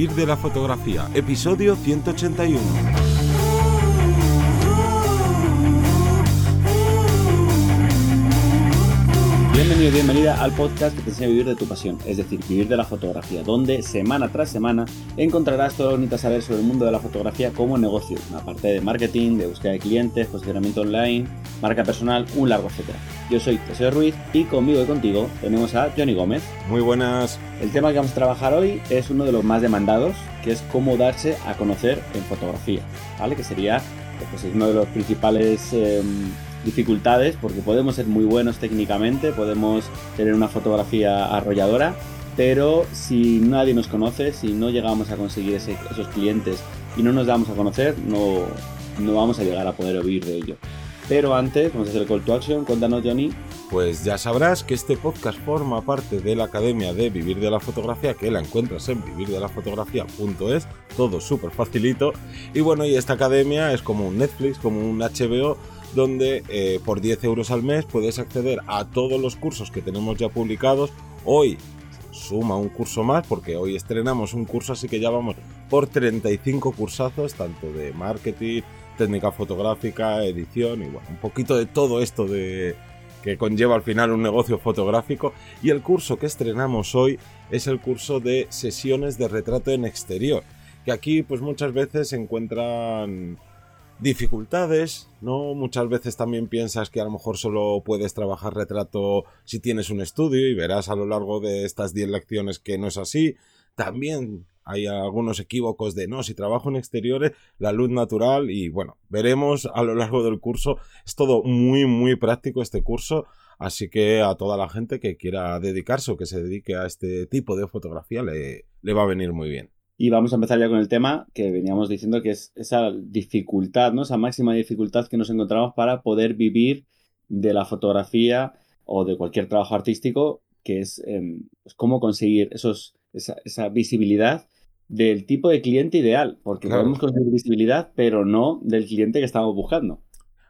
Vivir de la fotografía, episodio 181. Bienvenido bienvenida al podcast que te enseña a vivir de tu pasión, es decir, vivir de la fotografía, donde semana tras semana encontrarás todo lo que necesitas saber sobre el mundo de la fotografía como negocio, una parte de marketing, de búsqueda de clientes, posicionamiento online, marca personal, un largo etcétera. Yo soy Teseo Ruiz y conmigo y contigo tenemos a Johnny Gómez. Muy buenas. El tema que vamos a trabajar hoy es uno de los más demandados, que es cómo darse a conocer en fotografía, ¿vale? Que sería pues, uno de los principales... Em, dificultades porque podemos ser muy buenos técnicamente, podemos tener una fotografía arrolladora, pero si nadie nos conoce, si no llegamos a conseguir esos clientes y no nos damos a conocer, no, no vamos a llegar a poder oír de ello. Pero antes, vamos a hacer el call to action. Cuéntanos, Johnny. Pues ya sabrás que este podcast forma parte de la Academia de Vivir de la Fotografía, que la encuentras en vivirdelafotografía.es, todo súper facilito. Y bueno, y esta academia es como un Netflix, como un HBO, donde eh, por 10 euros al mes puedes acceder a todos los cursos que tenemos ya publicados. Hoy suma un curso más porque hoy estrenamos un curso, así que ya vamos por 35 cursazos, tanto de marketing, técnica fotográfica, edición y bueno, un poquito de todo esto de que conlleva al final un negocio fotográfico. Y el curso que estrenamos hoy es el curso de sesiones de retrato en exterior, que aquí pues muchas veces se encuentran dificultades, ¿no? Muchas veces también piensas que a lo mejor solo puedes trabajar retrato si tienes un estudio y verás a lo largo de estas 10 lecciones que no es así. También hay algunos equívocos de no, si trabajo en exteriores, la luz natural y bueno, veremos a lo largo del curso. Es todo muy, muy práctico este curso. Así que a toda la gente que quiera dedicarse o que se dedique a este tipo de fotografía le, le va a venir muy bien. Y vamos a empezar ya con el tema que veníamos diciendo que es esa dificultad, ¿no? Esa máxima dificultad que nos encontramos para poder vivir de la fotografía o de cualquier trabajo artístico, que es em, pues, cómo conseguir esos, esa, visibilidad del tipo de cliente ideal, porque podemos conseguir visibilidad, pero no del cliente que estamos buscando.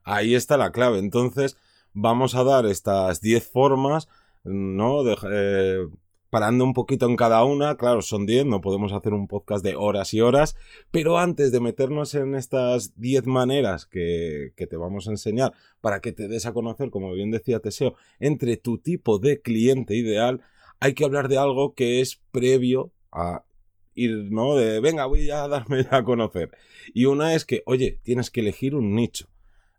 Ahí está la clave. Entonces, vamos a dar estas 10 formas, ¿no? De, eh, parando un poquito en cada una, claro, son 10, no podemos hacer un podcast de horas y horas, pero antes de meternos en estas 10 maneras que, que, te vamos a enseñar para que te des a conocer, como bien decía Teseo, entre tu tipo de cliente ideal, hay que hablar de algo que es previo a ir, ¿no? De, venga, voy a darme a conocer. Y una es que, oye, tienes que elegir un nicho.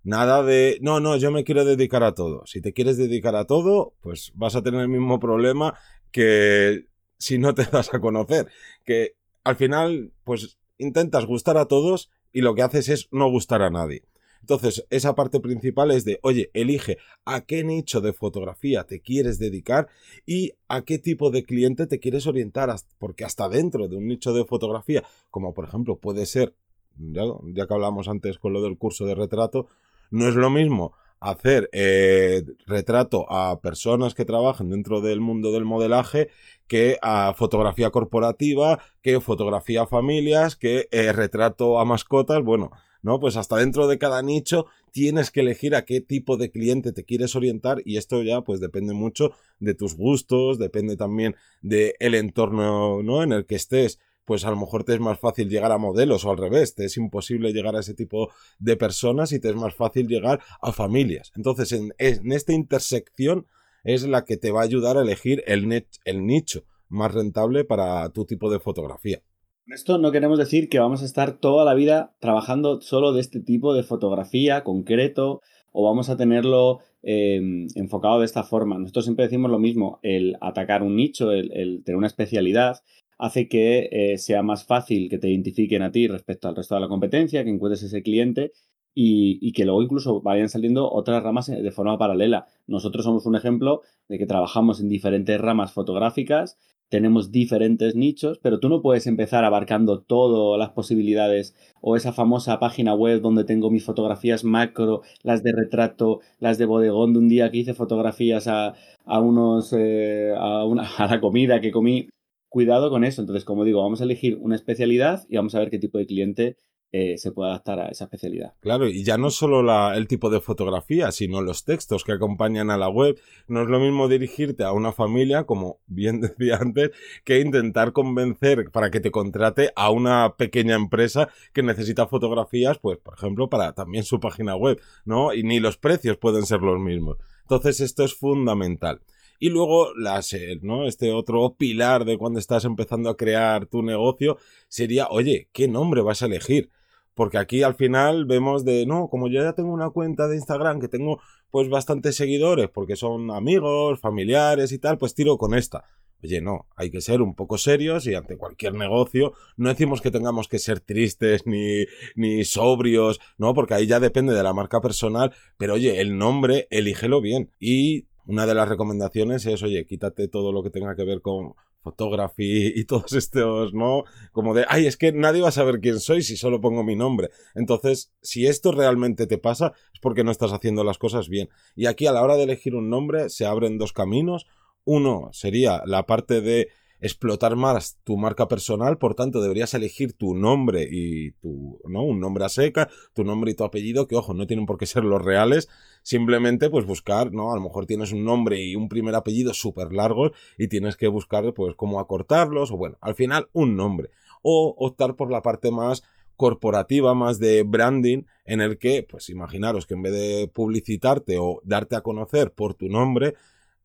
Nada de, no, no, yo me quiero dedicar a todo. Si te quieres dedicar a todo, pues vas a tener el mismo problema que si no te das a conocer, que al final pues intentas gustar a todos y lo que haces es no gustar a nadie. Entonces, esa parte principal es de, oye, elige a qué nicho de fotografía te quieres dedicar y a qué tipo de cliente te quieres orientar, porque hasta dentro de un nicho de fotografía, como por ejemplo puede ser, ya, ya que hablamos antes con lo del curso de retrato, no es lo mismo hacer eh, retrato a personas que trabajan dentro del mundo del modelaje que a fotografía corporativa, que fotografía a familias, que eh, retrato a mascotas, bueno, ¿no? Pues hasta dentro de cada nicho tienes que elegir a qué tipo de cliente te quieres orientar y esto ya pues depende mucho de tus gustos, depende también del el entorno, ¿no? En el que estés pues a lo mejor te es más fácil llegar a modelos o al revés, te es imposible llegar a ese tipo de personas y te es más fácil llegar a familias. Entonces, en, esta intersección es la que te va a ayudar a elegir el, el nicho más rentable para tu tipo de fotografía. Esto no queremos decir que vamos a estar toda la vida trabajando solo de este tipo de fotografía concreto o vamos a tenerlo em, enfocado de esta forma. Nosotros siempre decimos lo mismo, el atacar un nicho, el tener una especialidad, hace que eh, sea más fácil que te identifiquen a ti respecto al resto de la competencia, que encuentres ese cliente y, que luego incluso vayan saliendo otras ramas eh, de forma paralela. Nosotros somos un ejemplo de que trabajamos en diferentes ramas fotográficas, tenemos diferentes nichos, pero tú no puedes empezar abarcando todas las posibilidades o esa famosa página web donde tengo mis fotografías macro, las de retrato, las de bodegón de un día que hice fotografías a, unos eh, a, una, a la comida que comí cuidado con eso. Entonces, como digo, vamos a elegir una especialidad y vamos a ver qué tipo de cliente eh, se puede adaptar a esa especialidad. Claro, y ya no solo la, el tipo de fotografía, sino los textos que acompañan a la web. No es lo mismo dirigirte a una familia, como bien decía antes, que intentar convencer para que te contrate a una pequeña empresa que necesita fotografías, pues, por ejemplo, para también su página web, ¿no? Y ni los precios pueden ser los mismos. Entonces, esto es fundamental. Y luego, las, ¿no? Este otro pilar de cuando estás empezando a crear tu negocio sería, oye, ¿qué nombre vas a elegir? Porque aquí al final vemos de, no, como yo ya tengo una cuenta de Instagram que tengo pues bastantes seguidores porque son amigos, familiares y tal, pues tiro con esta. Oye, no, hay que ser un poco serios y ante cualquier negocio no decimos que tengamos que ser tristes ni, ni sobrios, no, porque ahí ya depende de la marca personal, pero oye, el nombre, elígelo bien. Y una de las recomendaciones es, oye, quítate todo lo que tenga que ver con photography y todos estos, ¿no? Como de, ay, es que nadie va a saber quién soy si solo pongo mi nombre. Entonces, si esto realmente te pasa, es porque no estás haciendo las cosas bien. Y aquí a la hora de elegir un nombre se abren dos caminos. Uno sería la parte de explotar más tu marca personal, por tanto deberías elegir tu nombre y tu, ¿no? Un nombre a seca, tu nombre y tu apellido, que ojo, no tienen por qué ser los reales, simplemente pues buscar, ¿no? A lo mejor tienes un nombre y un primer apellido súper largos y tienes que buscar pues cómo acortarlos o bueno, al final un nombre. O optar por la parte más corporativa, más de branding, en el que, pues imaginaros que en vez de publicitarte o darte a conocer por tu nombre,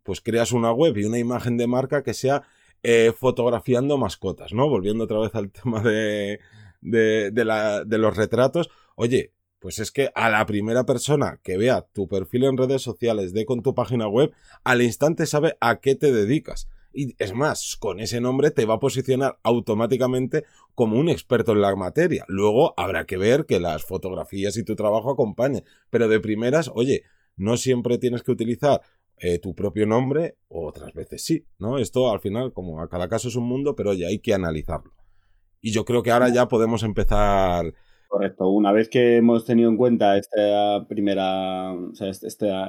pues creas una web y una imagen de marca que sea eh, fotografiando mascotas, ¿no? Volviendo otra vez al tema de, de, de, los retratos. Oye, pues es que a la primera persona que vea tu perfil en redes sociales, de con tu página web, al instante sabe a qué te dedicas. Y es más, con ese nombre te va a posicionar automáticamente como un experto en la materia. Luego habrá que ver que las fotografías y tu trabajo acompañen. Pero de primeras, oye, no siempre tienes que utilizar eh, tu propio nombre, otras veces sí, ¿no? Esto al final, como a cada caso es un mundo, pero ya hay que analizarlo. Y yo creo que ahora ya podemos empezar. Correcto. Una vez que hemos tenido en cuenta esta primera, o sea, este, esta,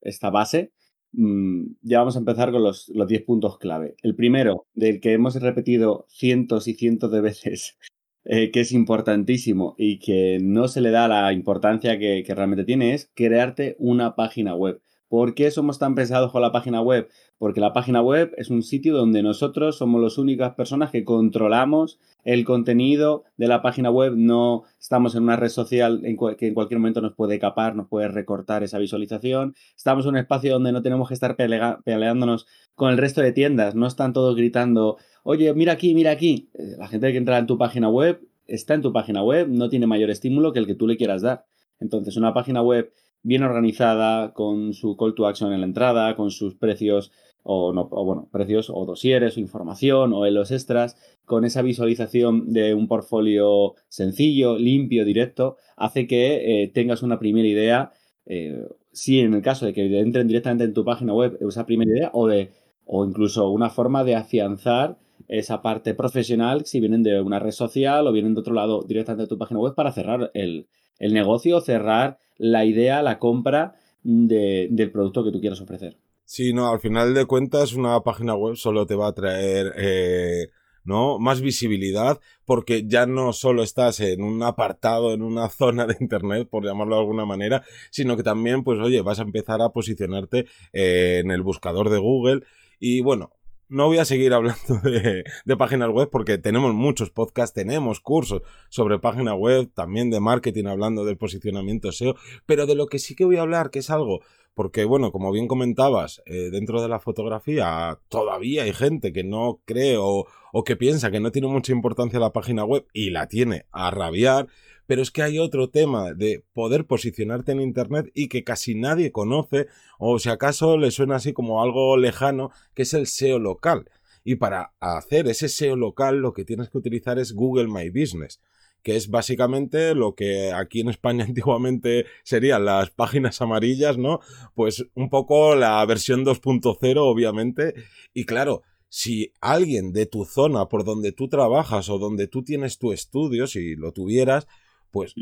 esta base, mm, ya vamos a empezar con los, los 10 puntos clave. El primero, del que hemos repetido cientos y cientos de veces, eh, que es importantísimo y que no se le da la importancia que, que realmente tiene, es crearte una página web. ¿Por qué somos tan pesados con la página web? Porque la página web es un sitio donde nosotros somos las únicas personas que controlamos el contenido de la página web. No estamos en una red social que en cualquier momento nos puede capar, nos puede recortar esa visualización. Estamos en un espacio donde no tenemos que estar peleándonos con el resto de tiendas. No están todos gritando, oye, mira aquí, mira aquí. Eh, la gente que entra en tu página web está en tu página web, no tiene mayor estímulo que el que tú le quieras dar. Entonces, una página web bien organizada, con su call to action en la entrada, con sus precios o, no, o bueno, precios o dosieres o información o en los extras, con esa visualización de un portfolio sencillo, limpio, directo, hace que eh, tengas una primera idea, eh, si en el caso de que entren directamente en tu página web esa primera idea o de o incluso una forma de afianzar esa parte profesional si vienen de una red social o vienen de otro lado directamente de tu página web para cerrar el, el negocio, cerrar la idea, la compra del producto que tú quieras ofrecer. Sí, no, al final de cuentas una página web solo te va a traer eh, ¿no? más visibilidad porque ya no solo estás en un apartado, en una zona de internet, por llamarlo de alguna manera, sino que también, pues oye, vas a empezar a posicionarte eh, en el buscador de Google y bueno, no voy a seguir hablando de, páginas web porque tenemos muchos podcasts, tenemos cursos sobre página web, también de marketing hablando del posicionamiento SEO, pero de lo que sí que voy a hablar, que es algo, porque bueno, como bien comentabas, eh, dentro de la fotografía todavía hay gente que no cree o, o que piensa que no tiene mucha importancia la página web y la tiene a rabiar, pero es que hay otro tema de poder posicionarte en Internet y que casi nadie conoce, o si acaso le suena así como algo lejano, que es el SEO local. Y para hacer ese SEO local lo que tienes que utilizar es Google My Business que es básicamente lo que aquí en España antiguamente serían las páginas amarillas, ¿no? Pues un poco la versión 2.0, obviamente. Y claro, si alguien de tu zona por donde tú trabajas o donde tú tienes tu estudio, si lo tuvieras, pues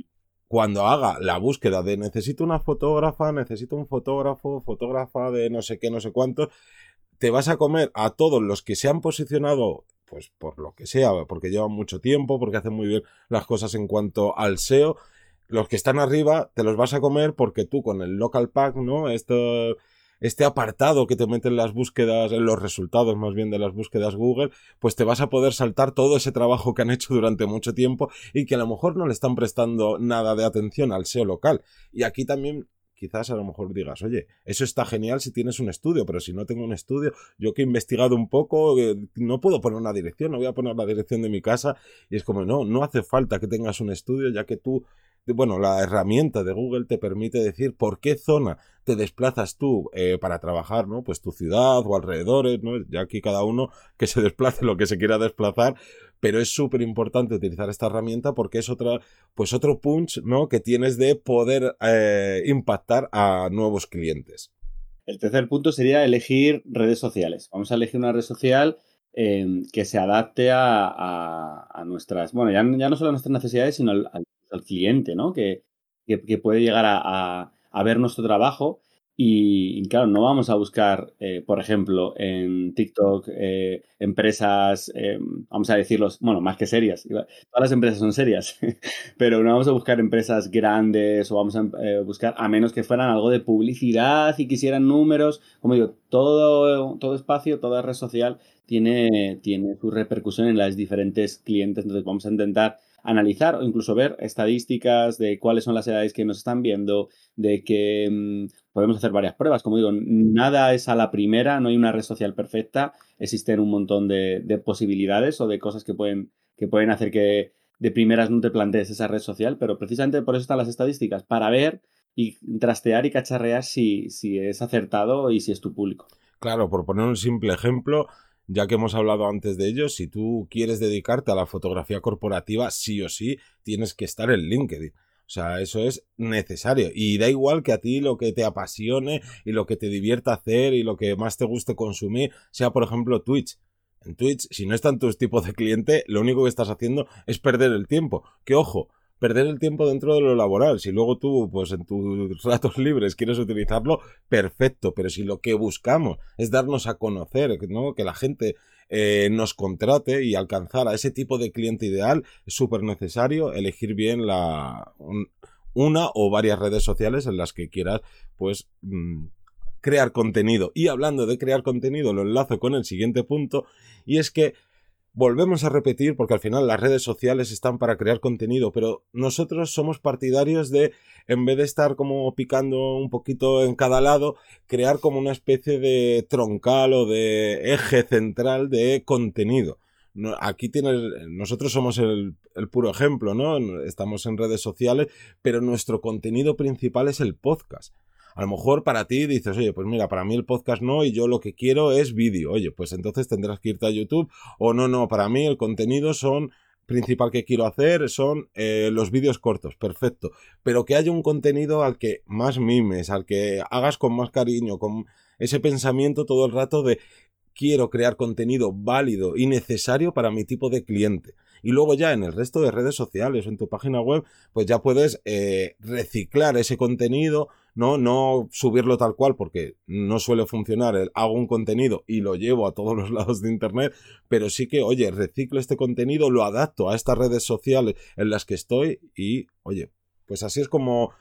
cuando haga la búsqueda de necesito una fotógrafa, necesito un fotógrafo, fotógrafa de no sé qué, no sé cuánto, te vas a comer a todos los que se han posicionado pues por lo que sea, porque llevan mucho tiempo, porque hacen muy bien las cosas en cuanto al SEO. Los que están arriba te los vas a comer porque tú con el local pack, ¿no? Esto, este apartado que te meten las búsquedas, en los resultados más bien de las búsquedas Google, pues te vas a poder saltar todo ese trabajo que han hecho durante mucho tiempo y que a lo mejor no le están prestando nada de atención al SEO local. Y aquí también quizás a lo mejor digas, oye, eso está genial si tienes un estudio, pero si no tengo un estudio, yo que he investigado un poco, eh, no puedo poner una dirección, no voy a poner la dirección de mi casa, y es como, no, no hace falta que tengas un estudio, ya que tú bueno, la herramienta de Google te permite decir por qué zona te desplazas tú eh, para trabajar, ¿no? Pues tu ciudad o alrededores, ¿no? Ya aquí cada uno que se desplace lo que se quiera desplazar, pero es súper importante utilizar esta herramienta porque es otra, pues otro punch, ¿no? Que tienes de poder eh, impactar a nuevos clientes. El tercer punto sería elegir redes sociales. Vamos a elegir una red social eh, que se adapte a, nuestras, bueno, ya, no solo a nuestras necesidades, sino al cliente, ¿no? Que, que, puede llegar a, a, ver nuestro trabajo. Y, claro, no vamos a buscar, eh, por ejemplo, en TikTok eh, empresas, eh, vamos a decirlos, bueno, más que serias. Todas las empresas son serias, pero no vamos a buscar empresas grandes o vamos a buscar, a menos que fueran algo de publicidad y quisieran números. Como digo, todo, todo espacio, toda red social tiene, tiene su repercusión en las diferentes clientes. Entonces vamos a intentar analizar o incluso ver estadísticas de cuáles son las edades que nos están viendo, de que mm, podemos hacer varias pruebas. Como digo, nada es a la primera, no hay una red social perfecta, existen un montón de, posibilidades o de cosas que pueden, que pueden hacer que de primeras no te plantees esa red social, pero precisamente por eso están las estadísticas, para ver y trastear y cacharrear si, si es acertado y si es tu público. Claro, por poner un simple ejemplo, ya que hemos hablado antes de ello, si tú quieres dedicarte a la fotografía corporativa, sí o sí tienes que estar en LinkedIn. O sea, eso es necesario. Y da igual que a ti lo que te apasione y lo que te divierta hacer y lo que más te guste consumir sea, por ejemplo, Twitch. En Twitch, si no están tus tipos de cliente, lo único que estás haciendo es perder el tiempo. Que ojo, perder el tiempo dentro de lo laboral. Si luego tú, pues en tus ratos libres quieres utilizarlo, perfecto. Pero si lo que buscamos es darnos a conocer, ¿no? Que la gente eh, nos contrate y alcanzar a ese tipo de cliente ideal, es súper necesario elegir bien la, una o varias redes sociales en las que quieras, pues, mm, crear contenido. Y hablando de crear contenido, lo enlazo con el siguiente punto, y es que volvemos a repetir, porque al final las redes sociales están para crear contenido, pero nosotros somos partidarios de, en vez de estar como picando un poquito en cada lado, crear como una especie de troncal o de eje central de contenido. Aquí tiene, nosotros somos el, el puro ejemplo, ¿no? Estamos en redes sociales, pero nuestro contenido principal es el podcast. A lo mejor para ti dices, oye, pues mira, para mí el podcast no y yo lo que quiero es vídeo. Oye, pues entonces tendrás que irte a YouTube. O no, no, para mí el contenido son principal que quiero hacer son eh, los vídeos cortos, perfecto. Pero que haya un contenido al que más mimes, al que hagas con más cariño, con ese pensamiento todo el rato de quiero crear contenido válido y necesario para mi tipo de cliente. Y luego ya en el resto de redes sociales o en tu página web, pues ya puedes eh, reciclar ese contenido, ¿no? No subirlo tal cual porque no suele funcionar el hago un contenido y lo llevo a todos los lados de internet, pero sí que, oye, reciclo este contenido, lo adapto a estas redes sociales en las que estoy y, oye, pues así es como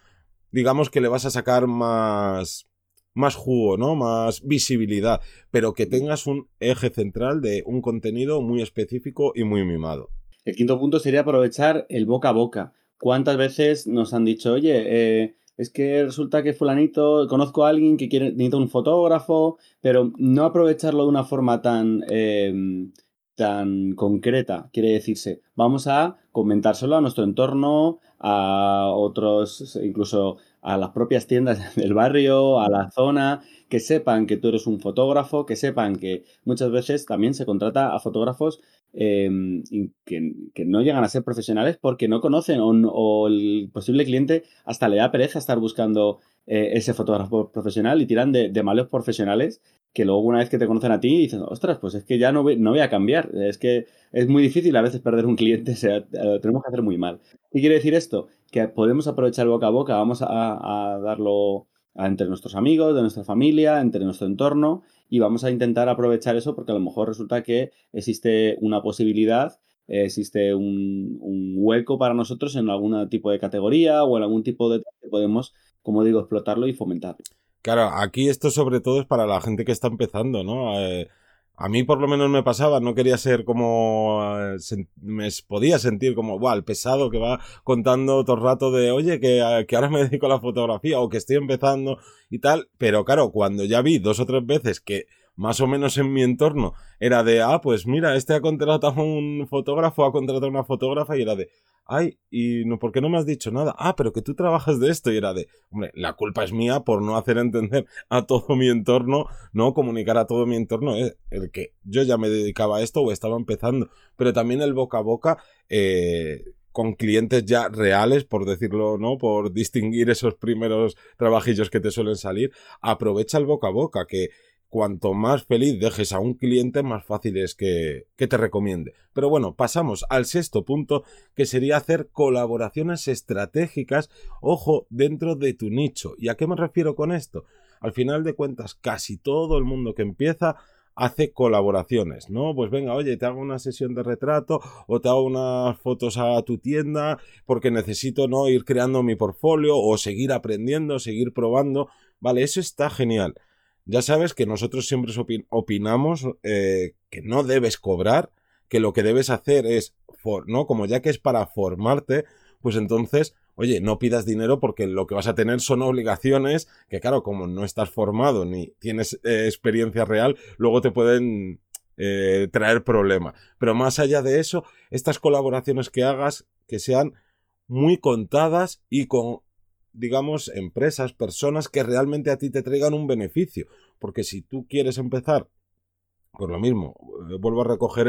digamos que le vas a sacar más más jugo, ¿no? Más visibilidad, pero que tengas un eje central de un contenido muy específico y muy mimado. El quinto punto sería aprovechar el boca a boca. ¿Cuántas veces nos han dicho, oye, eh, es que resulta que fulanito, conozco a alguien que quiere, necesita un fotógrafo, pero no aprovecharlo de una forma tan, em, tan concreta, quiere decirse, vamos a comentárselo a nuestro entorno, a otros, incluso a las propias tiendas del barrio, a la zona, que sepan que tú eres un fotógrafo, que sepan que muchas veces también se contrata a fotógrafos Em, que, no llegan a ser profesionales porque no conocen o, el posible cliente hasta le da pereza estar buscando eh, ese fotógrafo profesional y tiran de, malos profesionales que luego una vez que te conocen a ti dicen, ostras, pues es que ya no voy, no voy a cambiar, es que es muy difícil a veces perder un cliente, o sea, tenemos que hacer muy mal. ¿Qué quiere decir esto? Que podemos aprovechar boca a boca, vamos a darlo entre nuestros amigos, de nuestra familia, entre nuestro entorno y vamos a intentar aprovechar eso porque a lo mejor resulta que existe una posibilidad, existe un, hueco para nosotros en algún tipo de categoría o en algún tipo de que podemos, como digo, explotarlo y fomentarlo. Claro, aquí esto sobre todo es para la gente que está empezando, ¿no? Eh, a mí por lo menos me pasaba, no quería ser como... Eh, me podía sentir como, wow, el pesado que va contando todo el rato de, oye, que, eh, que, ahora me dedico a la fotografía o que estoy empezando y tal. Pero claro, cuando ya vi dos o tres veces que más o menos en mi entorno era de, ah, pues mira, este ha contratado un fotógrafo, ha contratado una fotógrafa y era de, ay, ¿y no, por qué no me has dicho nada? Ah, pero que tú trabajas de esto y era de, hombre, la culpa es mía por no hacer entender a todo mi entorno, no comunicar a todo mi entorno, eh, el que yo ya me dedicaba a esto o estaba empezando, pero también el boca a boca, eh, con clientes ya reales, por decirlo, ¿no? Por distinguir esos primeros trabajillos que te suelen salir, aprovecha el boca a boca, que cuanto más feliz dejes a un cliente, más fácil es que, te recomiende. Pero bueno, pasamos al sexto punto, que sería hacer colaboraciones estratégicas, ojo, dentro de tu nicho. ¿Y a qué me refiero con esto? Al final de cuentas, casi todo el mundo que empieza hace colaboraciones, ¿no? Pues venga, oye, te hago una sesión de retrato o te hago unas fotos a tu tienda porque necesito, ¿no? Ir creando mi portfolio o seguir aprendiendo, seguir probando. Vale, eso está genial. Ya sabes que nosotros siempre opinamos eh, que no debes cobrar, que lo que debes hacer es, ¿no? Como ya que es para formarte, pues entonces, oye, no pidas dinero porque lo que vas a tener son obligaciones que, claro, como no estás formado ni tienes eh, experiencia real, luego te pueden eh, traer problemas. Pero más allá de eso, estas colaboraciones que hagas, que sean muy contadas y con digamos, empresas, personas que realmente a ti te traigan un beneficio. Porque si tú quieres empezar, por lo mismo, eh, vuelvo a recoger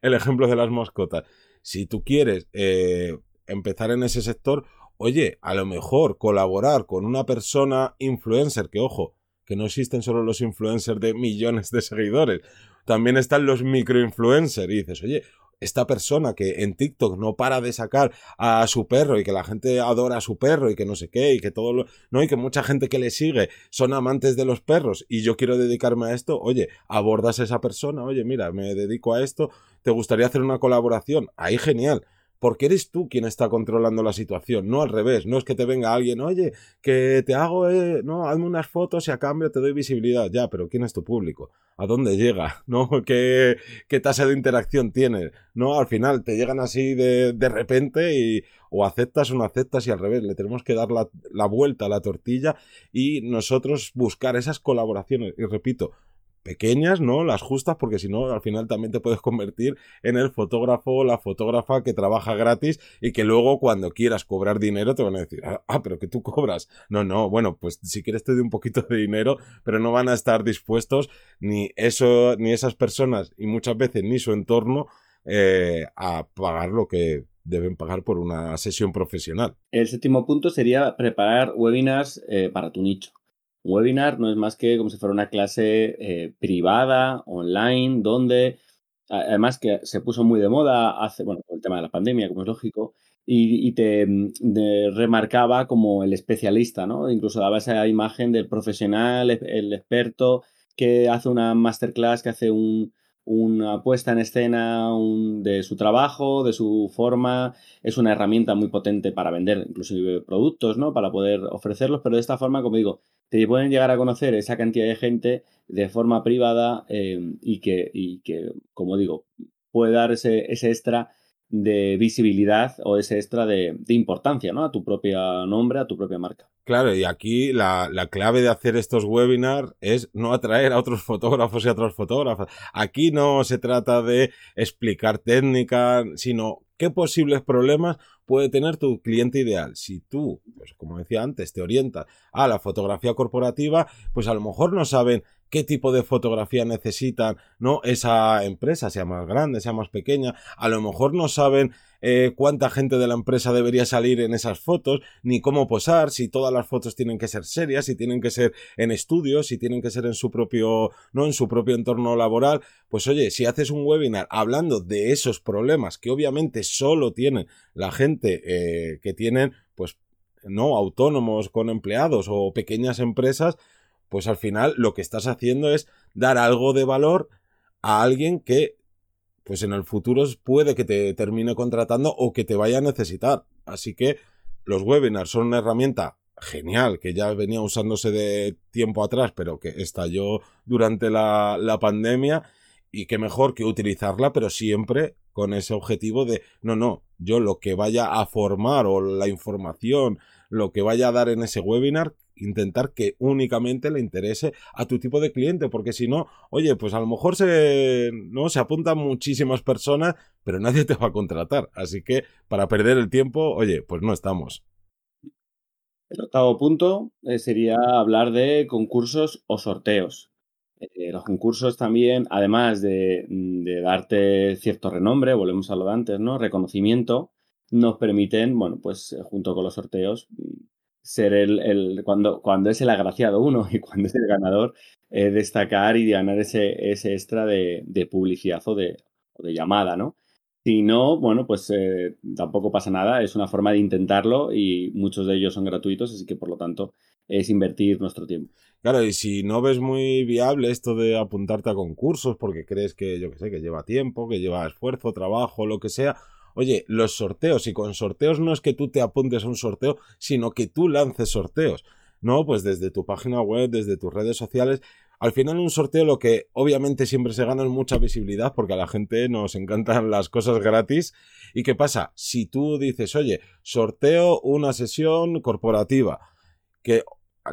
el, ejemplo de las mascotas, si tú quieres eh, empezar en ese sector, oye, a lo mejor colaborar con una persona influencer, que ojo, que no existen solo los influencers de millones de seguidores, también están los microinfluencers y dices, oye, esta persona que en TikTok no para de sacar a su perro y que la gente adora a su perro y que no sé qué y que todo lo, no y que mucha gente que le sigue son amantes de los perros y yo quiero dedicarme a esto, oye, abordas a esa persona, oye, mira, me dedico a esto, ¿te gustaría hacer una colaboración? Ahí genial porque eres tú quien está controlando la situación, no al revés, no es que te venga alguien, oye, que te hago, eh, no, hazme unas fotos y a cambio te doy visibilidad, ya, pero ¿quién es tu público? ¿A dónde llega? ¿No? ¿Qué, qué tasa de interacción tiene? No, al final te llegan así de, de repente y o aceptas o no aceptas y al revés, le tenemos que dar la, la vuelta a la tortilla y nosotros buscar esas colaboraciones. Y repito, pequeñas, ¿no? Las justas, porque si no, al final también te puedes convertir en el fotógrafo o la fotógrafa que trabaja gratis y que luego cuando quieras cobrar dinero te van a decir, ah, ah, pero que tú cobras. No, no, bueno, pues si quieres te doy un poquito de dinero, pero no van a estar dispuestos ni eso, ni esas personas y muchas veces ni su entorno eh, a pagar lo que deben pagar por una sesión profesional. El séptimo punto sería preparar webinars eh, para tu nicho. Webinar no es más que como si fuera una clase eh, privada, online, donde además que se puso muy de moda hace, bueno, el tema de la pandemia, como es lógico, y, te, remarcaba como el especialista, ¿no? Incluso daba esa imagen del profesional, el experto que hace una masterclass, que hace un, una puesta en escena de su trabajo, de su forma. Es una herramienta muy potente para vender inclusive productos, ¿no? Para poder ofrecerlos, pero de esta forma, como digo, te pueden llegar a conocer esa cantidad de gente de forma privada eh, y, que, y que, como digo, puede dar ese, ese extra de visibilidad o ese extra de, importancia, ¿no? A tu propio nombre, a tu propia marca. Claro, y aquí la, la, clave de hacer estos webinars es no atraer a otros fotógrafos y a otras fotógrafas. Aquí no se trata de explicar técnica, sino qué posibles problemas puede tener tu cliente ideal. Si tú, pues como decía antes, te orientas a la fotografía corporativa, pues a lo mejor no saben qué tipo de fotografía necesitan, ¿no? Esa empresa, sea más grande, sea más pequeña, a lo mejor no saben eh, cuánta gente de la empresa debería salir en esas fotos, ni cómo posar, si todas las fotos tienen que ser serias, si tienen que ser en estudios, si tienen que ser en su propio, no en su propio entorno laboral, pues oye, si haces un webinar hablando de esos problemas que obviamente solo tienen la gente eh, que tienen, pues no autónomos con empleados o pequeñas empresas, pues al final lo que estás haciendo es dar algo de valor a alguien que pues en el futuro puede que te termine contratando o que te vaya a necesitar. Así que los webinars son una herramienta genial que ya venía usándose de tiempo atrás, pero que estalló durante la, la pandemia y que mejor que utilizarla, pero siempre con ese objetivo de, no, no, yo lo que vaya a formar o la información, lo que vaya a dar en ese webinar, intentar que únicamente le interese a tu tipo de cliente, porque si no, oye, pues a lo mejor se, no, se apuntan muchísimas personas, pero nadie te va a contratar. Así que para perder el tiempo, oye, pues no estamos. El octavo punto eh, sería hablar de concursos o sorteos. Eh, los concursos también, además de, de, darte cierto renombre, volvemos a lo de antes, ¿no? Reconocimiento, nos permiten, bueno, pues junto con los sorteos, ser el, el, cuando, cuando es el agraciado uno y cuando es el ganador, eh, destacar y ganar ese, ese extra de, de publicidad o de, o de, llamada, ¿no? Si no, bueno, pues eh, tampoco pasa nada, es una forma de intentarlo y muchos de ellos son gratuitos, así que por lo tanto es invertir nuestro tiempo. Claro, y si no ves muy viable esto de apuntarte a concursos porque crees que, yo que sé, que lleva tiempo, que lleva esfuerzo, trabajo, lo que sea, Oye, los sorteos, y con sorteos no es que tú te apuntes a un sorteo, sino que tú lances sorteos. No, pues desde tu página web, desde tus redes sociales. Al final un sorteo lo que obviamente siempre se gana es mucha visibilidad porque a la gente nos encantan las cosas gratis. ¿Y qué pasa? Si tú dices, oye, sorteo una sesión corporativa, que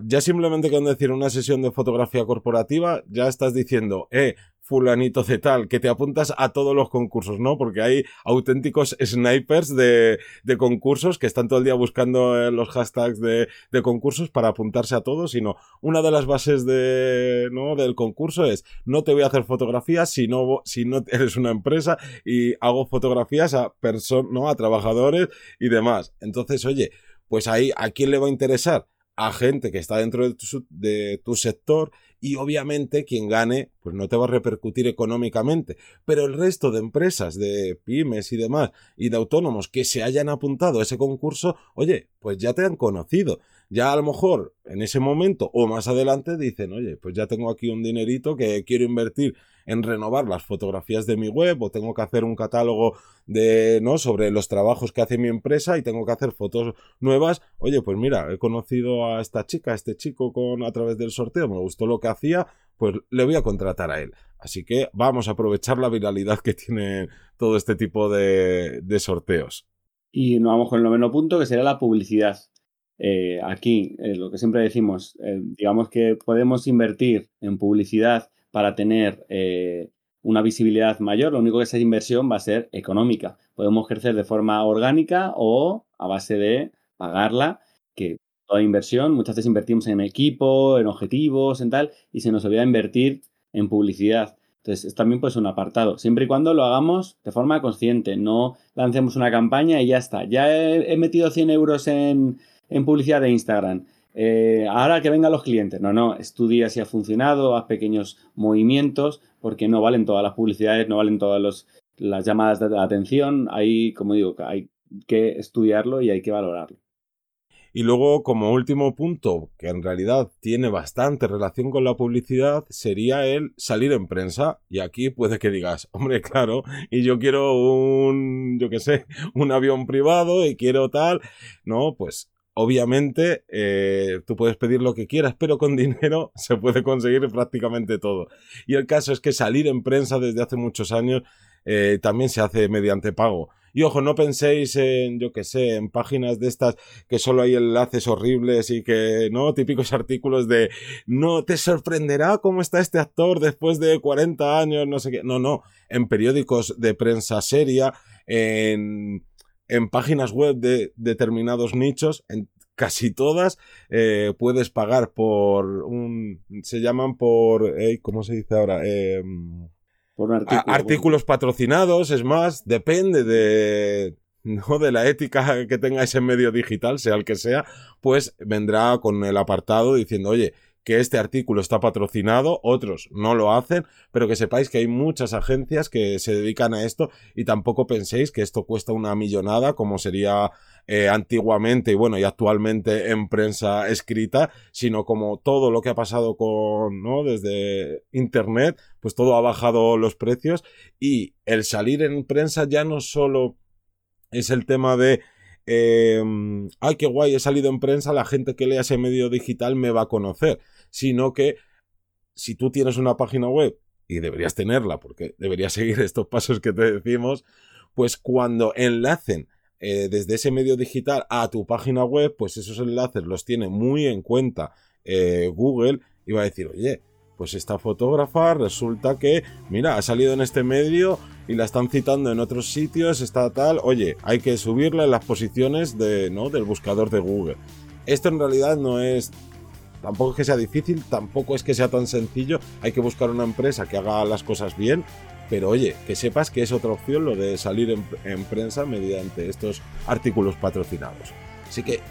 ya simplemente con decir una sesión de fotografía corporativa, ya estás diciendo, eh, fulanito de tal, que te apuntas a todos los concursos, ¿no? Porque hay auténticos snipers de, de concursos que están todo el día buscando eh, los hashtags de, de, concursos para apuntarse a todos, sino una de las bases de, ¿no? del concurso es no te voy a hacer fotografías si no, si no eres una empresa y hago fotografías a personas, ¿no? A trabajadores y demás. Entonces, oye, pues ahí, ¿a quién le va a interesar? A gente que está dentro de tu, de tu, sector y obviamente quien gane pues no te va a repercutir económicamente. Pero el resto de empresas de pymes y demás y de autónomos que se hayan apuntado a ese concurso oye pues ya te han conocido. Ya a lo mejor en ese momento o más adelante dicen oye pues ya tengo aquí un dinerito que quiero invertir en renovar las fotografías de mi web o tengo que hacer un catálogo de, ¿no? Sobre los trabajos que hace mi empresa y tengo que hacer fotos nuevas. Oye, pues mira, he conocido a esta chica, a este chico con, a través del sorteo, me gustó lo que hacía, pues le voy a contratar a él. Así que vamos a aprovechar la viralidad que tiene todo este tipo de, sorteos. Y nos vamos con el noveno punto, que sería la publicidad. Eh, aquí, eh, lo que siempre decimos, eh, digamos que podemos invertir en publicidad para tener eh, una visibilidad mayor, lo único que esa inversión va a ser económica. Podemos ejercer de forma orgánica o a base de pagarla, que toda inversión, muchas veces invertimos en equipo, en objetivos, en tal, y se nos olvida invertir en publicidad. Entonces, es también pues un apartado, siempre y cuando lo hagamos de forma consciente, no lancemos una campaña y ya está. Ya he, he metido 100 euros en, en publicidad de Instagram eh, ahora que vengan los clientes. No, no, estudia si ha funcionado, haz pequeños movimientos, porque no valen todas las publicidades, no valen todas las llamadas de atención. Hay, como digo, hay que estudiarlo y hay que valorarlo. Y luego, como último punto, que en realidad tiene bastante relación con la publicidad, sería el salir en prensa. Y aquí puede que digas, hombre, claro, y yo quiero un, yo qué sé, un avión privado y quiero tal. No, pues Obviamente, eh, tú puedes pedir lo que quieras, pero con dinero se puede conseguir prácticamente todo. Y el caso es que salir en prensa desde hace muchos años eh, también se hace mediante pago. Y ojo, no penséis en, yo que sé, en páginas de estas que solo hay enlaces horribles y que, ¿no? Típicos artículos de, no te sorprenderá cómo está este actor después de 40 años, no sé qué. No, no. En periódicos de prensa seria, en en páginas web de determinados nichos, en casi todas, eh, puedes pagar por un... se llaman por... ¿Cómo se dice ahora? Em, por artículos patrocinados, es más, depende de, no de la ética que tenga ese medio digital, sea el que sea, pues vendrá con el apartado diciendo, oye, que este artículo está patrocinado, otros no lo hacen, pero que sepáis que hay muchas agencias que se dedican a esto y tampoco penséis que esto cuesta una millonada como sería eh, antiguamente y bueno y actualmente en prensa escrita, sino como todo lo que ha pasado con, ¿no? Desde internet, pues todo ha bajado los precios y el salir en prensa ya no solo es el tema de eh, ay, qué guay, he salido en prensa, la gente que lea ese medio digital me va a conocer, sino que si tú tienes una página web, y deberías tenerla porque deberías seguir estos pasos que te decimos, pues cuando enlacen eh, desde ese medio digital a tu página web, pues esos enlaces los tiene muy en cuenta eh, Google y va a decir, oye, pues esta fotógrafa resulta que, mira, ha salido en este medio y la están citando en otros sitios, está tal, oye, hay que subirla en las posiciones de, ¿no? del buscador de Google. Esto en realidad no es, tampoco es que sea difícil, tampoco es que sea tan sencillo, hay que buscar una empresa que haga las cosas bien, pero oye, que sepas que es otra opción lo de salir en, en prensa mediante estos artículos patrocinados. Así que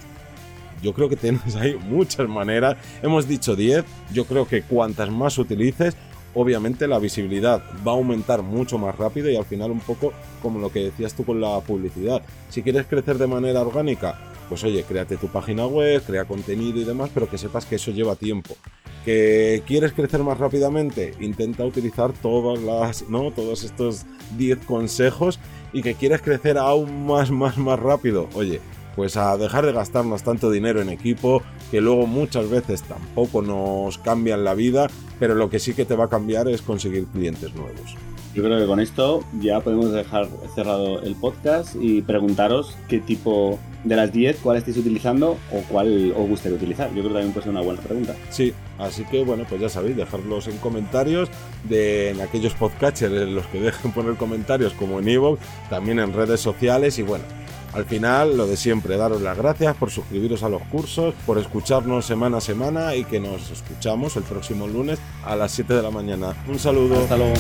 yo creo que tienes ahí muchas maneras. Hemos dicho 10, yo creo que cuantas más utilices, obviamente la visibilidad va a aumentar mucho más rápido y al final un poco como lo que decías tú con la publicidad. Si quieres crecer de manera orgánica, pues oye, créate tu página web, crea contenido y demás, pero que sepas que eso lleva tiempo. Que quieres crecer más rápidamente, intenta utilizar todas las, ¿no? Todos estos 10 consejos y que quieres crecer aún más, más, más rápido. Oye, pues a dejar de gastarnos tanto dinero en equipo que luego muchas veces tampoco nos cambian la vida, pero lo que sí que te va a cambiar es conseguir clientes nuevos. Yo creo que con esto ya podemos dejar cerrado el podcast y preguntaros qué tipo de las 10, cuál estáis utilizando o cuál os gustaría utilizar. Yo creo que también puede ser una buena pregunta. Sí, así que bueno, pues ya sabéis, dejadlos en comentarios de en aquellos podcatchers en los que dejen poner comentarios como en Evox, también en redes sociales y bueno, al final, lo de siempre, daros las gracias por suscribiros a los cursos, por escucharnos semana a semana y que nos escuchamos el próximo lunes a las 7 de la mañana. Un saludo. Hasta luego.